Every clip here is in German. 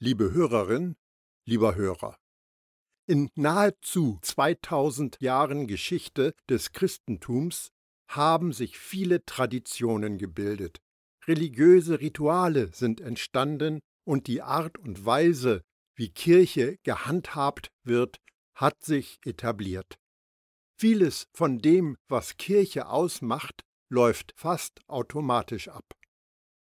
Liebe Hörerin, lieber Hörer, in nahezu 2000 Jahren Geschichte des Christentums haben sich viele Traditionen gebildet. Religiöse Rituale sind entstanden und die Art und Weise, wie Kirche gehandhabt wird, hat sich etabliert. Vieles von dem, was Kirche ausmacht, läuft fast automatisch ab.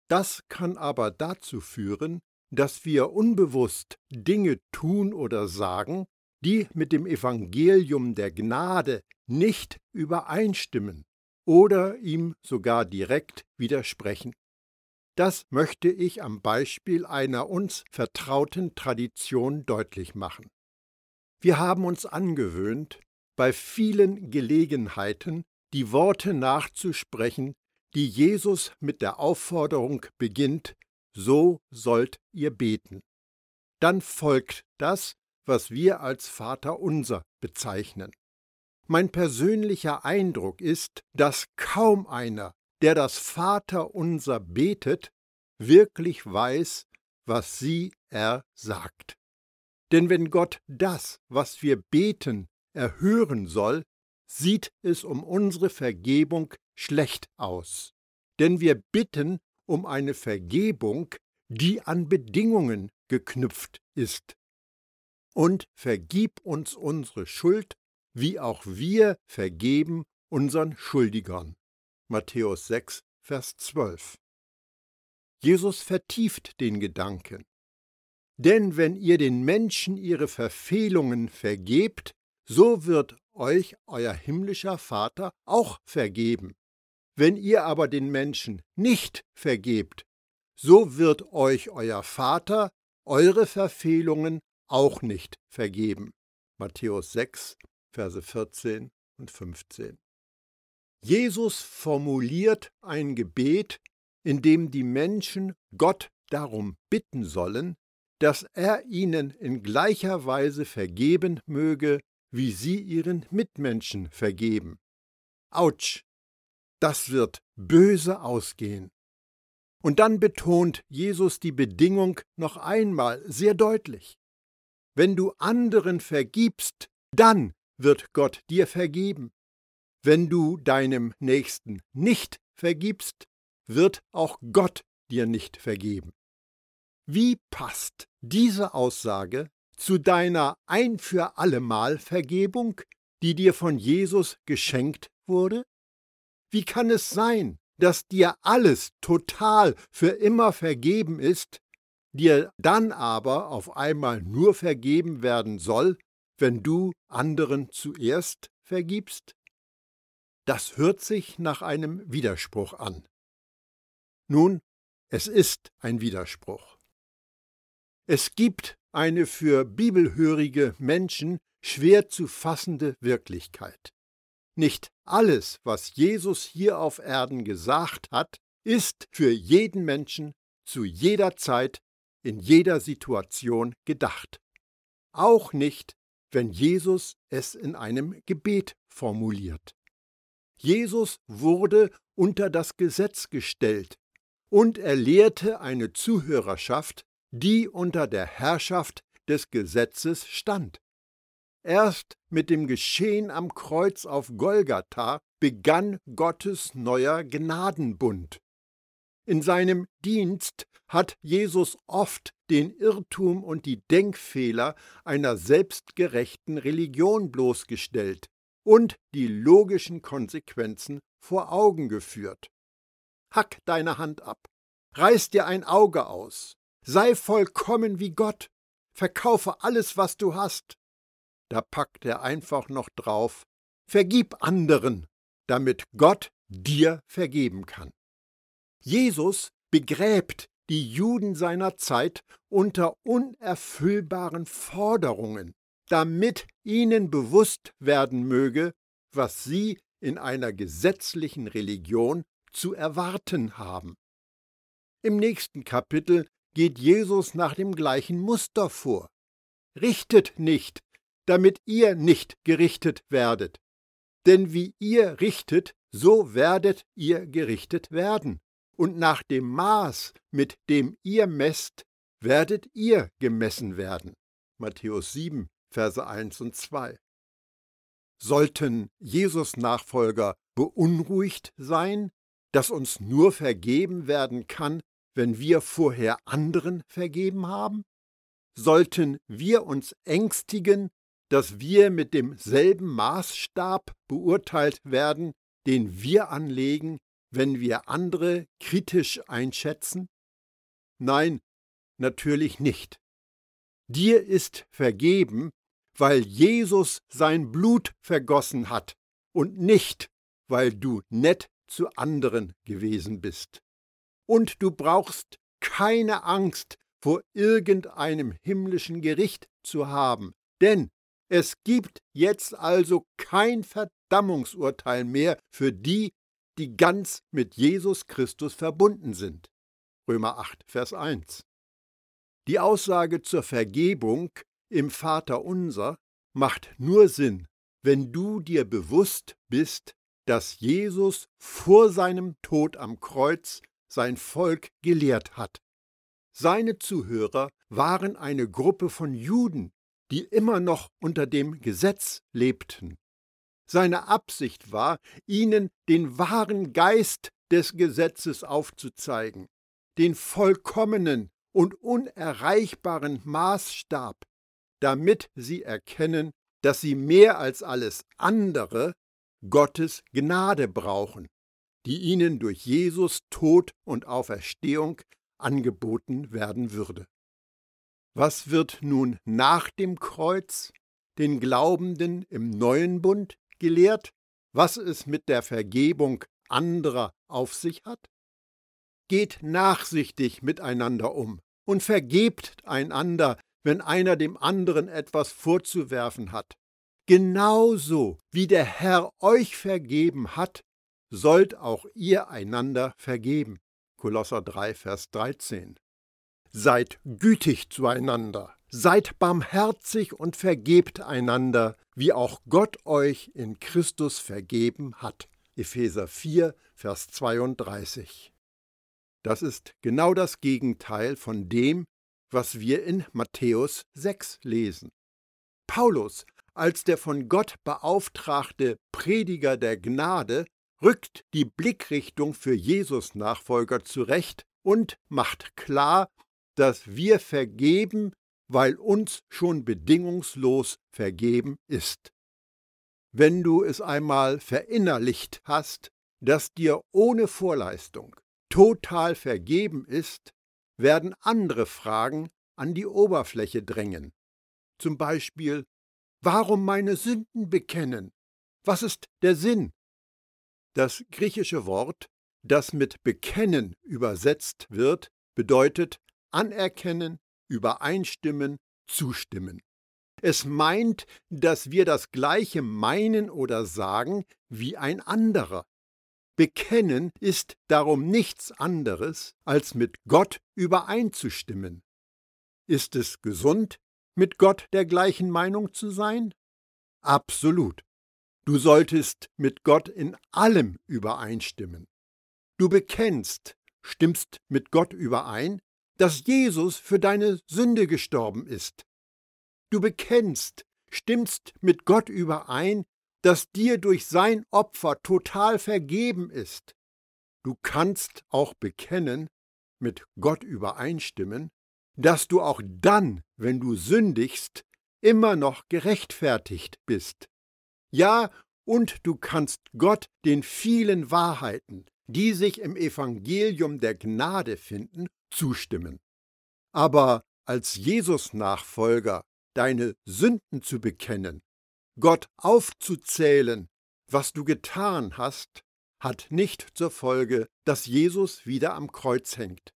Das kann aber dazu führen, dass wir unbewusst Dinge tun oder sagen, die mit dem Evangelium der Gnade nicht übereinstimmen oder ihm sogar direkt widersprechen. Das möchte ich am Beispiel einer uns vertrauten Tradition deutlich machen. Wir haben uns angewöhnt, bei vielen Gelegenheiten die Worte nachzusprechen, die Jesus mit der Aufforderung beginnt, so sollt ihr beten. Dann folgt das, was wir als Vater unser bezeichnen. Mein persönlicher Eindruck ist, dass kaum einer, der das Vater unser betet, wirklich weiß, was sie er sagt. Denn wenn Gott das, was wir beten, erhören soll, sieht es um unsere Vergebung schlecht aus. Denn wir bitten um eine Vergebung, die an Bedingungen geknüpft ist. Und vergib uns unsere Schuld, wie auch wir vergeben unseren Schuldigern. Matthäus 6, Vers 12. Jesus vertieft den Gedanken. Denn wenn ihr den Menschen ihre Verfehlungen vergebt, so wird euch euer himmlischer Vater auch vergeben. Wenn ihr aber den Menschen nicht vergebt, so wird euch euer Vater eure Verfehlungen auch nicht vergeben. Matthäus 6, Verse 14 und 15. Jesus formuliert ein Gebet, in dem die Menschen Gott darum bitten sollen, dass er ihnen in gleicher Weise vergeben möge, wie sie ihren Mitmenschen vergeben. Autsch, das wird böse ausgehen. Und dann betont Jesus die Bedingung noch einmal sehr deutlich. Wenn du anderen vergibst, dann wird Gott dir vergeben. Wenn du deinem Nächsten nicht vergibst, wird auch Gott dir nicht vergeben. Wie passt diese Aussage zu deiner ein für allemal Vergebung, die dir von Jesus geschenkt wurde? Wie kann es sein, dass dir alles total für immer vergeben ist, dir dann aber auf einmal nur vergeben werden soll, wenn du anderen zuerst vergibst? Das hört sich nach einem Widerspruch an. Nun, es ist ein Widerspruch. Es gibt eine für bibelhörige Menschen schwer zu fassende Wirklichkeit. Nicht alles, was Jesus hier auf Erden gesagt hat, ist für jeden Menschen zu jeder Zeit, in jeder Situation gedacht. Auch nicht, wenn Jesus es in einem Gebet formuliert. Jesus wurde unter das Gesetz gestellt und er lehrte eine Zuhörerschaft, die unter der Herrschaft des Gesetzes stand. Erst mit dem Geschehen am Kreuz auf Golgatha begann Gottes neuer Gnadenbund. In seinem Dienst hat Jesus oft den Irrtum und die Denkfehler einer selbstgerechten Religion bloßgestellt und die logischen Konsequenzen vor Augen geführt. Hack deine Hand ab, reiß dir ein Auge aus, sei vollkommen wie Gott, verkaufe alles, was du hast. Da packt er einfach noch drauf, vergib anderen, damit Gott dir vergeben kann. Jesus begräbt die Juden seiner Zeit unter unerfüllbaren Forderungen, damit ihnen bewusst werden möge, was sie in einer gesetzlichen Religion zu erwarten haben. Im nächsten Kapitel geht Jesus nach dem gleichen Muster vor. Richtet nicht, damit ihr nicht gerichtet werdet. Denn wie ihr richtet, so werdet ihr gerichtet werden. Und nach dem Maß, mit dem ihr messt, werdet ihr gemessen werden. Matthäus 7, Verse 1 und 2. Sollten Jesus Nachfolger beunruhigt sein, dass uns nur vergeben werden kann, wenn wir vorher anderen vergeben haben? Sollten wir uns ängstigen, dass wir mit demselben Maßstab beurteilt werden, den wir anlegen, wenn wir andere kritisch einschätzen? Nein, natürlich nicht. Dir ist vergeben, weil Jesus sein Blut vergossen hat und nicht, weil du nett zu anderen gewesen bist. Und du brauchst keine Angst vor irgendeinem himmlischen Gericht zu haben, denn es gibt jetzt also kein Verdammungsurteil mehr für die, die ganz mit Jesus Christus verbunden sind. Römer 8, Vers 1. Die Aussage zur Vergebung im Vater unser macht nur Sinn, wenn du dir bewusst bist, dass Jesus vor seinem Tod am Kreuz sein Volk gelehrt hat. Seine Zuhörer waren eine Gruppe von Juden, die immer noch unter dem Gesetz lebten. Seine Absicht war, ihnen den wahren Geist des Gesetzes aufzuzeigen, den vollkommenen und unerreichbaren Maßstab, damit sie erkennen, dass sie mehr als alles andere Gottes Gnade brauchen, die ihnen durch Jesus Tod und Auferstehung angeboten werden würde. Was wird nun nach dem Kreuz den Glaubenden im neuen Bund gelehrt, was es mit der Vergebung anderer auf sich hat? Geht nachsichtig miteinander um und vergebt einander, wenn einer dem anderen etwas vorzuwerfen hat. Genauso wie der Herr euch vergeben hat, sollt auch ihr einander vergeben. Kolosser 3, Vers 13. Seid gütig zueinander, seid barmherzig und vergebt einander, wie auch Gott euch in Christus vergeben hat. Epheser 4, Vers 32. Das ist genau das Gegenteil von dem, was wir in Matthäus 6 lesen. Paulus, als der von Gott beauftragte Prediger der Gnade, rückt die Blickrichtung für Jesus Nachfolger zurecht und macht klar, dass wir vergeben, weil uns schon bedingungslos vergeben ist. Wenn du es einmal verinnerlicht hast, dass dir ohne Vorleistung total vergeben ist, werden andere Fragen an die Oberfläche drängen. Zum Beispiel, warum meine Sünden bekennen? Was ist der Sinn? Das griechische Wort, das mit bekennen übersetzt wird, bedeutet anerkennen, übereinstimmen, zustimmen. Es meint, dass wir das Gleiche meinen oder sagen wie ein anderer. Bekennen ist darum nichts anderes, als mit Gott übereinzustimmen. Ist es gesund, mit Gott der gleichen Meinung zu sein? Absolut. Du solltest mit Gott in allem übereinstimmen. Du bekennst, stimmst mit Gott überein, dass Jesus für deine Sünde gestorben ist. Du bekennst, stimmst mit Gott überein, dass dir durch sein Opfer total vergeben ist. Du kannst auch bekennen, mit Gott übereinstimmen, dass du auch dann, wenn du sündigst, immer noch gerechtfertigt bist. Ja, und du kannst Gott den vielen Wahrheiten, die sich im Evangelium der Gnade finden, zustimmen. Aber als Jesus-Nachfolger deine Sünden zu bekennen, Gott aufzuzählen, was du getan hast, hat nicht zur Folge, dass Jesus wieder am Kreuz hängt.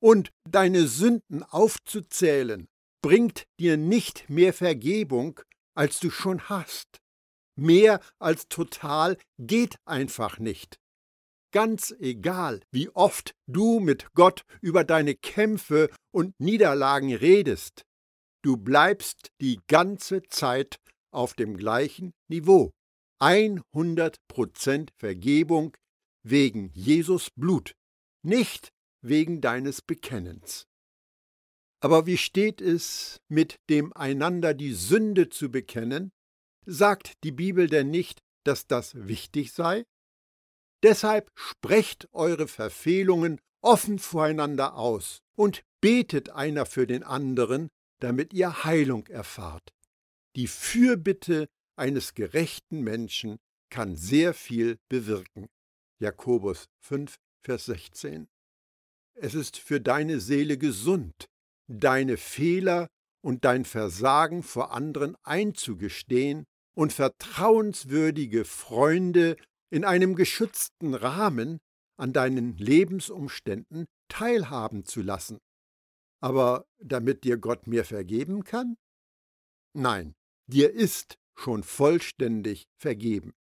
Und deine Sünden aufzuzählen, bringt dir nicht mehr Vergebung, als du schon hast. Mehr als total geht einfach nicht. Ganz egal, wie oft du mit Gott über deine Kämpfe und Niederlagen redest, du bleibst die ganze Zeit auf dem gleichen Niveau. 100% Vergebung wegen Jesus Blut, nicht wegen deines Bekennens. Aber wie steht es mit dem einander die Sünde zu bekennen? Sagt die Bibel denn nicht, dass das wichtig sei? Deshalb sprecht eure Verfehlungen offen voreinander aus und betet einer für den anderen, damit ihr Heilung erfahrt. Die Fürbitte eines gerechten Menschen kann sehr viel bewirken. Jakobus 5, Vers 16. Es ist für deine Seele gesund, deine Fehler und dein Versagen vor anderen einzugestehen und vertrauenswürdige Freunde in einem geschützten Rahmen an deinen Lebensumständen teilhaben zu lassen. Aber damit dir Gott mir vergeben kann? Nein, dir ist schon vollständig vergeben.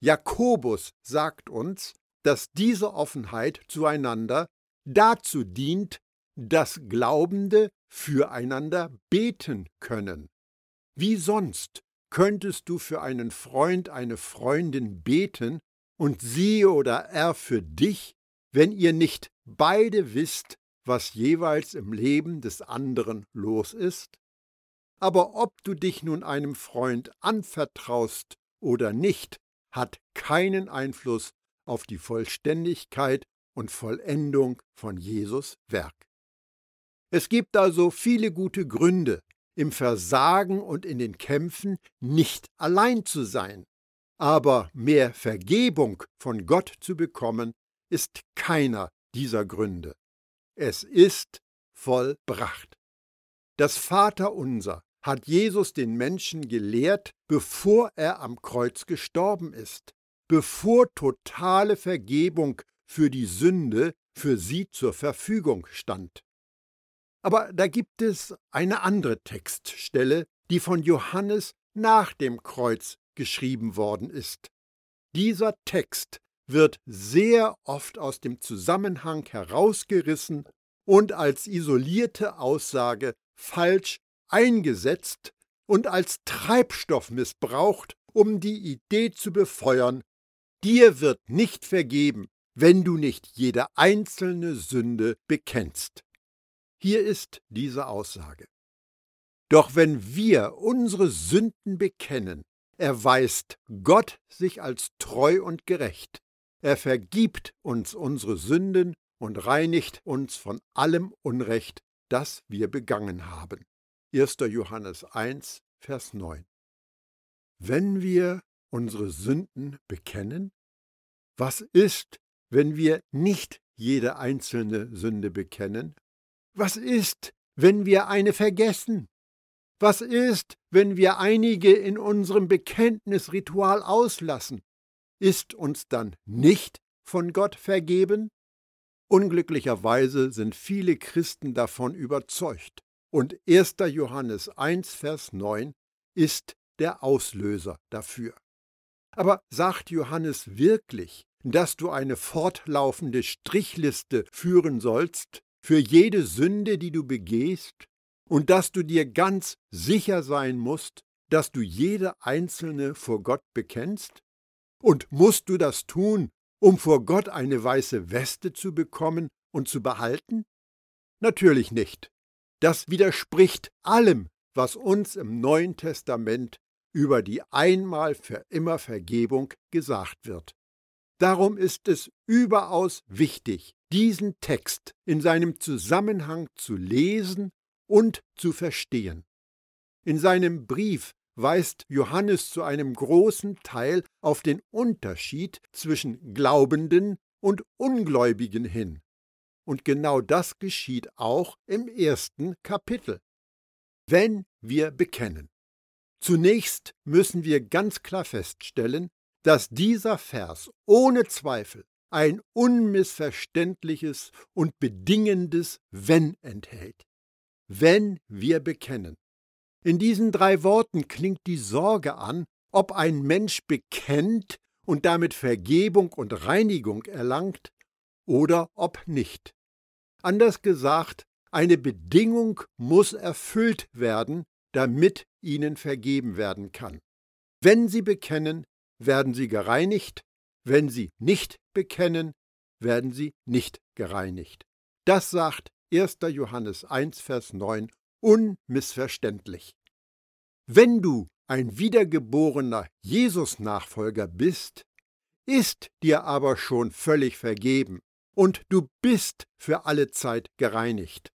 Jakobus sagt uns, dass diese Offenheit zueinander dazu dient, dass Glaubende füreinander beten können. Wie sonst könntest du für einen Freund, eine Freundin beten und sie oder er für dich, wenn ihr nicht beide wisst, was jeweils im Leben des anderen los ist? Aber ob du dich nun einem Freund anvertraust oder nicht, hat keinen Einfluss auf die Vollständigkeit und Vollendung von Jesus Werk. Es gibt also viele gute Gründe, im Versagen und in den Kämpfen nicht allein zu sein. Aber mehr Vergebung von Gott zu bekommen, ist keiner dieser Gründe. Es ist vollbracht. Das Vaterunser hat Jesus den Menschen gelehrt, bevor er am Kreuz gestorben ist, bevor totale Vergebung für die Sünde für sie zur Verfügung stand. Aber da gibt es eine andere Textstelle, die von Johannes nach dem Kreuz geschrieben worden ist. Dieser Text wird sehr oft aus dem Zusammenhang herausgerissen und als isolierte Aussage falsch eingesetzt und als Treibstoff missbraucht, um die Idee zu befeuern, dir wird nicht vergeben, wenn du nicht jede einzelne Sünde bekennst. Hier ist diese Aussage. Doch wenn wir unsere Sünden bekennen, erweist Gott sich als treu und gerecht. Er vergibt uns unsere Sünden und reinigt uns von allem Unrecht, das wir begangen haben. 1. Johannes 1, Vers 9. Wenn wir unsere Sünden bekennen, was ist, wenn wir nicht jede einzelne Sünde bekennen? Was ist, wenn wir eine vergessen? Was ist, wenn wir einige in unserem Bekenntnisritual auslassen? Ist uns dann nicht von Gott vergeben? Unglücklicherweise sind viele Christen davon überzeugt. Und 1. Johannes 1, Vers 9 ist der Auslöser dafür. Aber sagt Johannes wirklich, dass du eine fortlaufende Strichliste führen sollst für jede Sünde, die du begehst, und dass du dir ganz sicher sein musst, dass du jede einzelne vor Gott bekennst? Und musst du das tun, um vor Gott eine weiße Weste zu bekommen und zu behalten? Natürlich nicht. Das widerspricht allem, was uns im Neuen Testament über die einmal für immer Vergebung gesagt wird. Darum ist es überaus wichtig, diesen Text in seinem Zusammenhang zu lesen und zu verstehen. In seinem Brief weist Johannes zu einem großen Teil auf den Unterschied zwischen Glaubenden und Ungläubigen hin. Und genau das geschieht auch im ersten Kapitel. Wenn wir bekennen. Zunächst müssen wir ganz klar feststellen, dass dieser Vers ohne Zweifel ein unmissverständliches und bedingendes Wenn enthält. Wenn wir bekennen. In diesen drei Worten klingt die Sorge an, ob ein Mensch bekennt und damit Vergebung und Reinigung erlangt oder ob nicht. Anders gesagt, eine Bedingung muss erfüllt werden, damit ihnen vergeben werden kann. Wenn sie bekennen, werden sie gereinigt, wenn sie nicht bekennen, werden sie nicht gereinigt. Das sagt 1. Johannes 1, Vers 9 unmissverständlich. Wenn du ein wiedergeborener Jesus-Nachfolger bist, ist dir aber schon völlig vergeben und du bist für alle Zeit gereinigt.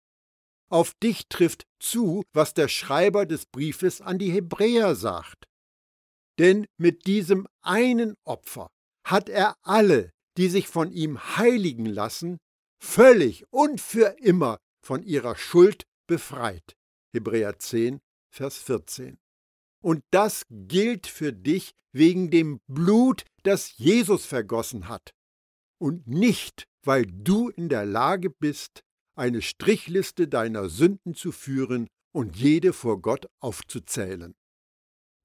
Auf dich trifft zu, was der Schreiber des Briefes an die Hebräer sagt. Denn mit diesem einen Opfer hat er alle, die sich von ihm heiligen lassen, völlig und für immer von ihrer Schuld befreit. Hebräer 10, Vers 14. Und das gilt für dich wegen dem Blut, das Jesus vergossen hat. Und nicht, weil du in der Lage bist, eine Strichliste deiner Sünden zu führen und jede vor Gott aufzuzählen.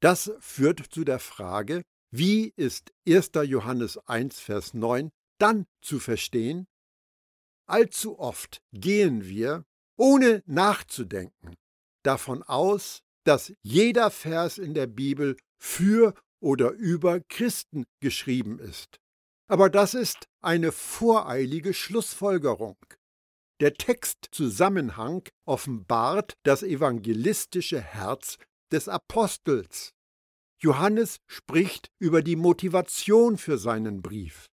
Das führt zu der Frage, wie ist 1. Johannes 1, Vers 9 dann zu verstehen? Allzu oft gehen wir, ohne nachzudenken, davon aus, dass jeder Vers in der Bibel für oder über Christen geschrieben ist. Aber das ist eine voreilige Schlussfolgerung. Der Textzusammenhang offenbart das evangelistische Herz des Apostels. Johannes spricht über die Motivation für seinen Brief.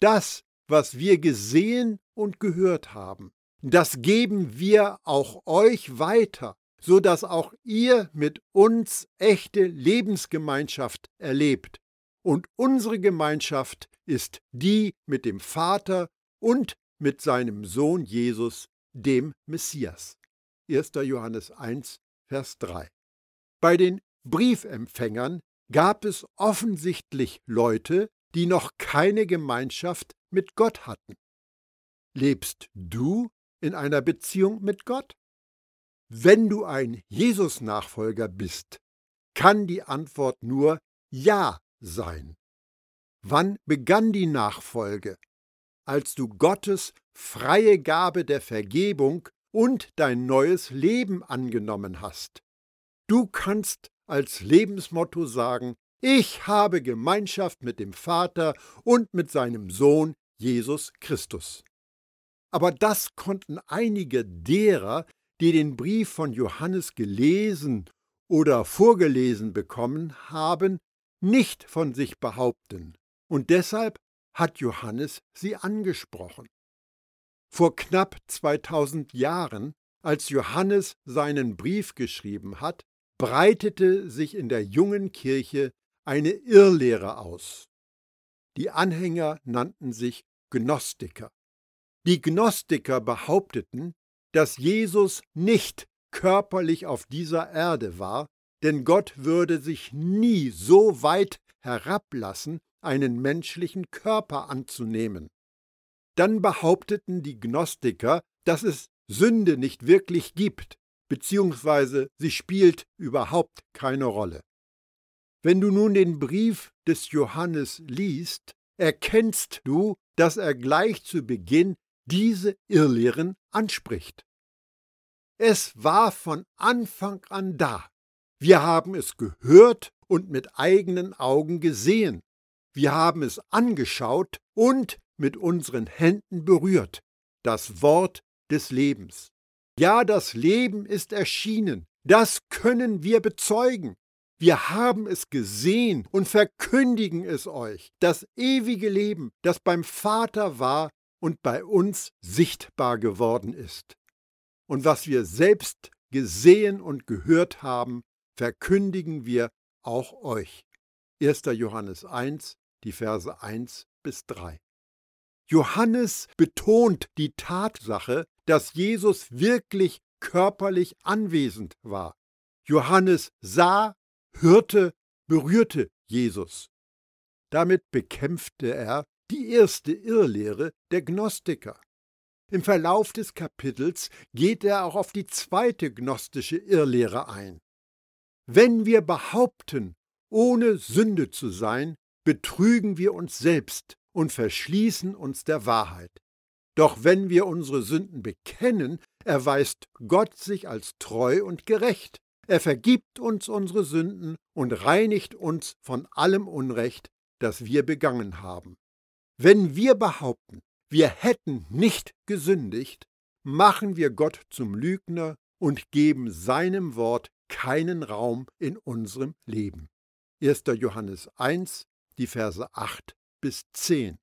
Das, was wir gesehen und gehört haben, das geben wir auch euch weiter, so dass auch ihr mit uns echte Lebensgemeinschaft erlebt. Und unsere Gemeinschaft ist die mit dem Vater und mit seinem Sohn Jesus, dem Messias. 1. Johannes 1, Vers 3. Bei den Briefempfängern gab es offensichtlich Leute, die noch keine Gemeinschaft mit Gott hatten. Lebst du in einer Beziehung mit Gott? Wenn du ein Jesus-Nachfolger bist, kann die Antwort nur Ja sein. Wann begann die Nachfolge? Als du Gottes freie Gabe der Vergebung und dein neues Leben angenommen hast. Du kannst als Lebensmotto sagen, ich habe Gemeinschaft mit dem Vater und mit seinem Sohn Jesus Christus. Aber das konnten einige derer, die den Brief von Johannes gelesen oder vorgelesen bekommen haben, nicht von sich behaupten, und deshalb hat Johannes sie angesprochen. Vor knapp 2000 Jahren, als Johannes seinen Brief geschrieben hat, breitete sich in der jungen Kirche eine Irrlehre aus. Die Anhänger nannten sich Gnostiker. Die Gnostiker behaupteten, dass Jesus nicht körperlich auf dieser Erde war, denn Gott würde sich nie so weit herablassen, einen menschlichen Körper anzunehmen. Dann behaupteten die Gnostiker, dass es Sünde nicht wirklich gibt, beziehungsweise sie spielt überhaupt keine Rolle. Wenn du nun den Brief des Johannes liest, erkennst du, dass er gleich zu Beginn diese Irrlehren anspricht. Es war von Anfang an da. Wir haben es gehört und mit eigenen Augen gesehen. Wir haben es angeschaut und mit unseren Händen berührt. Das Wort des Lebens. Ja, das Leben ist erschienen. Das können wir bezeugen. Wir haben es gesehen und verkündigen es euch. Das ewige Leben, das beim Vater war und bei uns sichtbar geworden ist. Und was wir selbst gesehen und gehört haben, verkündigen wir auch euch. 1. Johannes 1, die Verse 1 bis 3. Johannes betont die Tatsache, dass Jesus wirklich körperlich anwesend war. Johannes sah, hörte, berührte Jesus. Damit bekämpfte er die erste Irrlehre der Gnostiker. Im Verlauf des Kapitels geht er auch auf die zweite gnostische Irrlehre ein. Wenn wir behaupten, ohne Sünde zu sein, betrügen wir uns selbst und verschließen uns der Wahrheit. Doch wenn wir unsere Sünden bekennen, erweist Gott sich als treu und gerecht. Er vergibt uns unsere Sünden und reinigt uns von allem Unrecht, das wir begangen haben. Wenn wir behaupten, wir hätten nicht gesündigt, machen wir Gott zum Lügner und geben seinem Wort keinen Raum in unserem Leben. 1. Johannes 1, die Verse 8 bis 10.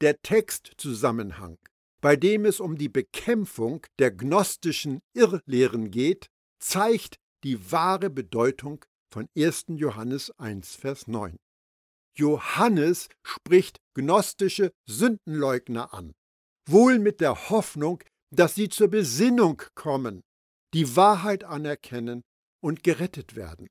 Der Textzusammenhang, bei dem es um die Bekämpfung der gnostischen Irrlehren geht, zeigt die wahre Bedeutung von 1. Johannes 1, Vers 9. Johannes spricht gnostische Sündenleugner an, wohl mit der Hoffnung, dass sie zur Besinnung kommen, die Wahrheit anerkennen und gerettet werden.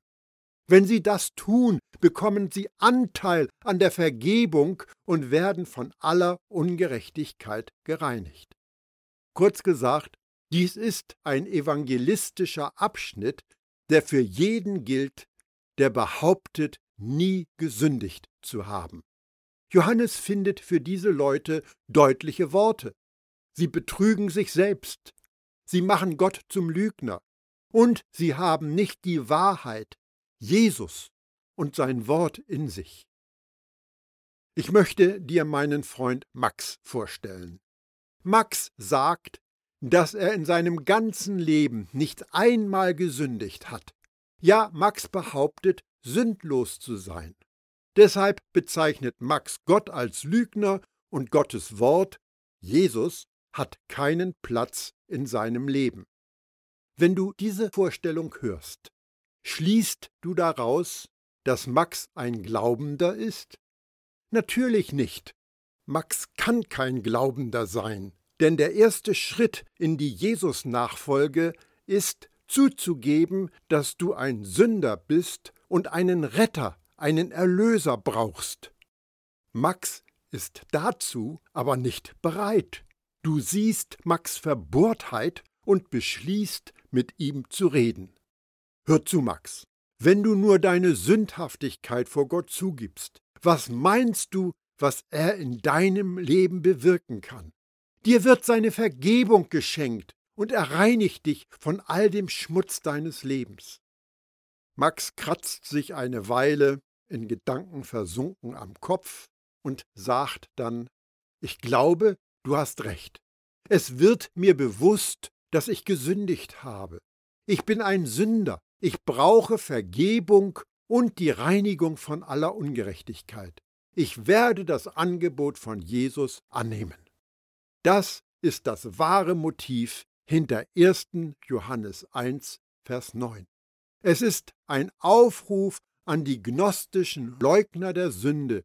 Wenn sie das tun, bekommen sie Anteil an der Vergebung und werden von aller Ungerechtigkeit gereinigt. Kurz gesagt, dies ist ein evangelistischer Abschnitt, der für jeden gilt, der behauptet, nie gesündigt zu haben. Johannes findet für diese Leute deutliche Worte. Sie betrügen sich selbst, sie machen Gott zum Lügner und sie haben nicht die Wahrheit, Jesus und sein Wort in sich. Ich möchte dir meinen Freund Max vorstellen. Max sagt, dass er in seinem ganzen Leben nicht einmal gesündigt hat. Ja, Max behauptet, sündlos zu sein. Deshalb bezeichnet Max Gott als Lügner und Gottes Wort, Jesus, hat keinen Platz in seinem Leben. Wenn du diese Vorstellung hörst, schließt du daraus, dass Max ein Glaubender ist? Natürlich nicht. Max kann kein Glaubender sein, denn der erste Schritt in die Jesus-Nachfolge ist, zuzugeben, dass du ein Sünder bist und einen Retter, einen Erlöser brauchst. Max ist dazu aber nicht bereit. Du siehst Max Verbohrtheit und beschließt, mit ihm zu reden. Hör zu, Max. Wenn du nur deine Sündhaftigkeit vor Gott zugibst, was meinst du, was er in deinem Leben bewirken kann? Dir wird seine Vergebung geschenkt und er reinigt dich von all dem Schmutz deines Lebens. Max kratzt sich eine Weile in Gedanken versunken am Kopf und sagt dann Ich glaube, du hast recht. Es wird mir bewusst, dass ich gesündigt habe. Ich bin ein Sünder, ich brauche Vergebung und die Reinigung von aller Ungerechtigkeit. Ich werde das Angebot von Jesus annehmen. Das ist das wahre Motiv hinter 1. Johannes 1, Vers 9. Es ist ein Aufruf an die gnostischen Leugner der Sünde,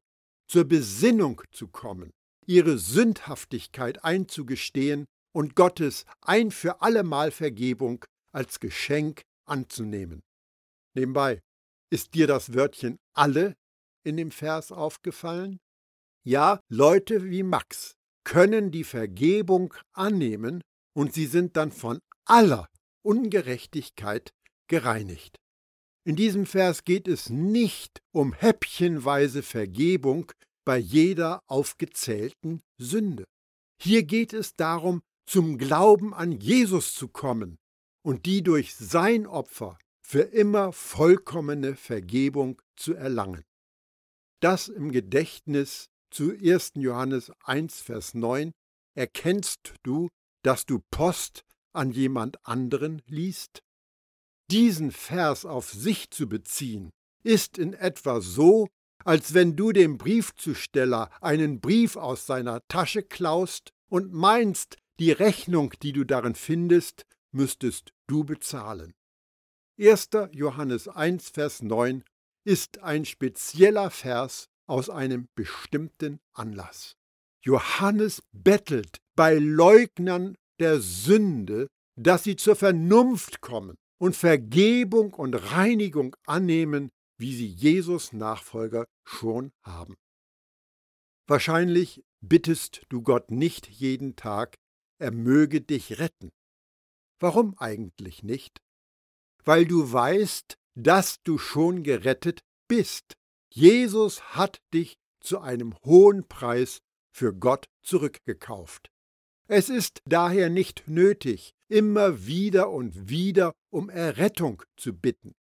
zur Besinnung zu kommen, ihre Sündhaftigkeit einzugestehen und Gottes ein für allemal Vergebung als Geschenk anzunehmen. Nebenbei, ist dir das Wörtchen alle in dem Vers aufgefallen? Ja, Leute wie Max können die Vergebung annehmen und sie sind dann von aller Ungerechtigkeit gereinigt. In diesem Vers geht es nicht um häppchenweise Vergebung bei jeder aufgezählten Sünde. Hier geht es darum, zum Glauben an Jesus zu kommen und die durch sein Opfer für immer vollkommene Vergebung zu erlangen. Das im Gedächtnis zu 1. Johannes 1, Vers 9 erkennst du, dass du Post an jemand anderen liest? Diesen Vers auf sich zu beziehen, ist in etwa so, als wenn du dem Briefzusteller einen Brief aus seiner Tasche klaust und meinst, die Rechnung, die du darin findest, müsstest du bezahlen. 1. Johannes 1, Vers 9 ist ein spezieller Vers aus einem bestimmten Anlass. Johannes bettelt bei Leugnern der Sünde, dass sie zur Vernunft kommen und Vergebung und Reinigung annehmen, wie sie Jesus Nachfolger schon haben. Wahrscheinlich bittest du Gott nicht jeden Tag, er möge dich retten. Warum eigentlich nicht? Weil du weißt, dass du schon gerettet bist. Jesus hat dich zu einem hohen Preis für Gott zurückgekauft. Es ist daher nicht nötig, immer wieder und wieder um Errettung zu bitten.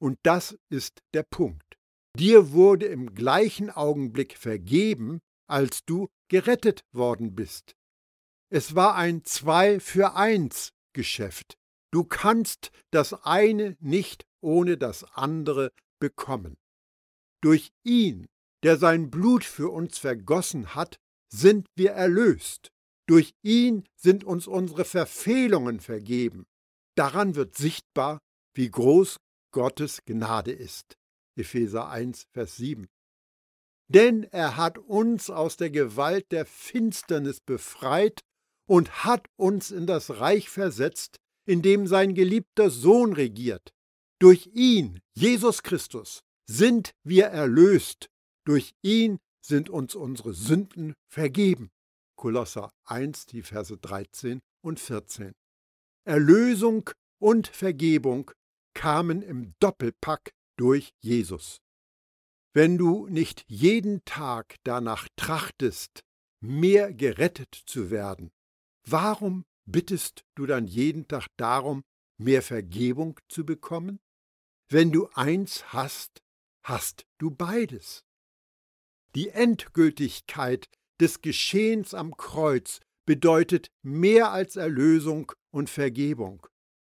Und das ist der Punkt. Dir wurde im gleichen Augenblick vergeben, als du gerettet worden bist. Es war ein Zwei für eins Geschäft. Du kannst das eine nicht ohne das andere bekommen. Durch ihn, der sein Blut für uns vergossen hat, sind wir erlöst. Durch ihn sind uns unsere Verfehlungen vergeben. Daran wird sichtbar, wie groß Gottes Gnade ist. Epheser 1, Vers 7. Denn er hat uns aus der Gewalt der Finsternis befreit und hat uns in das Reich versetzt, in dem sein geliebter Sohn regiert. Durch ihn, Jesus Christus, sind wir erlöst. Durch ihn sind uns unsere Sünden vergeben. Kolosser 1, die Verse 13 und 14. Erlösung und Vergebung kamen im Doppelpack durch Jesus. Wenn du nicht jeden Tag danach trachtest, mehr gerettet zu werden, warum bittest du dann jeden Tag darum, mehr Vergebung zu bekommen? Wenn du eins hast, hast du beides. Die Endgültigkeit des Geschehens am Kreuz bedeutet mehr als Erlösung und Vergebung.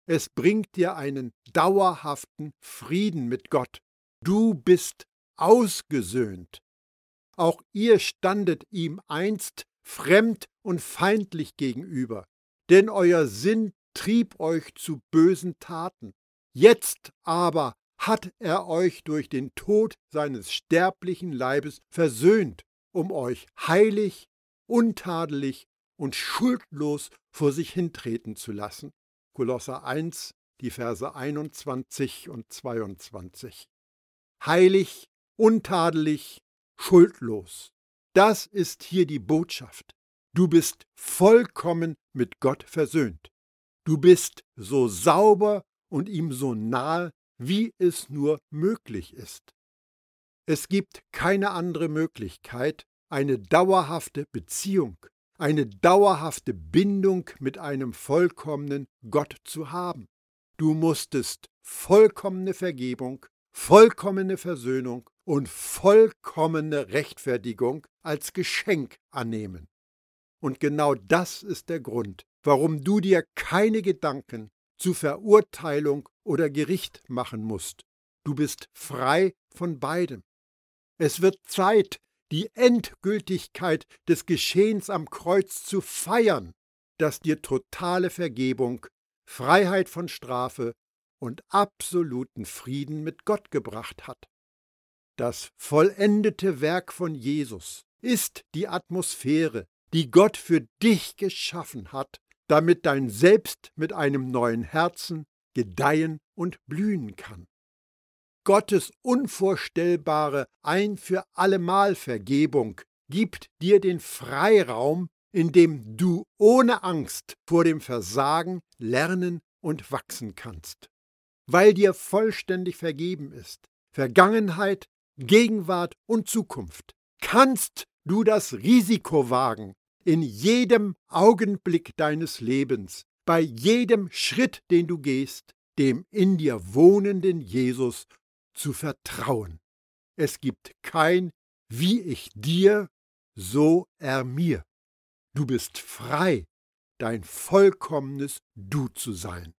Es bringt dir einen dauerhaften Frieden mit Gott. Du bist ausgesöhnt. Auch ihr standet ihm einst fremd und feindlich gegenüber, denn euer Sinn trieb euch zu bösen Taten. Jetzt aber hat er euch durch den Tod seines sterblichen Leibes versöhnt, um euch heilig, untadelig und schuldlos vor sich hintreten zu lassen. Kolosser 1, die Verse 21 und 22. Heilig, untadelig, schuldlos. Das ist hier die Botschaft. Du bist vollkommen mit Gott versöhnt. Du bist so sauber und ihm so nahe, wie es nur möglich ist. Es gibt keine andere Möglichkeit, eine dauerhafte Beziehung, eine dauerhafte Bindung mit einem vollkommenen Gott zu haben. Du musstest vollkommene Vergebung, vollkommene Versöhnung und vollkommene Rechtfertigung als Geschenk annehmen. Und genau das ist der Grund, warum du dir keine Gedanken zu Verurteilung oder Gericht machen musst. Du bist frei von beidem. Es wird Zeit, die Endgültigkeit des Geschehens am Kreuz zu feiern, das dir totale Vergebung, Freiheit von Strafe und absoluten Frieden mit Gott gebracht hat. Das vollendete Werk von Jesus ist die Atmosphäre, die Gott für dich geschaffen hat, damit dein Selbst mit einem neuen Herzen gedeihen und blühen kann. Gottes unvorstellbare ein für allemal Vergebung gibt dir den Freiraum, in dem du ohne Angst vor dem Versagen lernen und wachsen kannst. Weil dir vollständig vergeben ist, Vergangenheit, Gegenwart und Zukunft, kannst du das Risiko wagen, in jedem Augenblick deines Lebens, bei jedem Schritt, den du gehst, dem in dir wohnenden Jesus zu vertrauen. Es gibt kein wie ich dir, so er mir. Du bist frei, dein vollkommenes Du zu sein.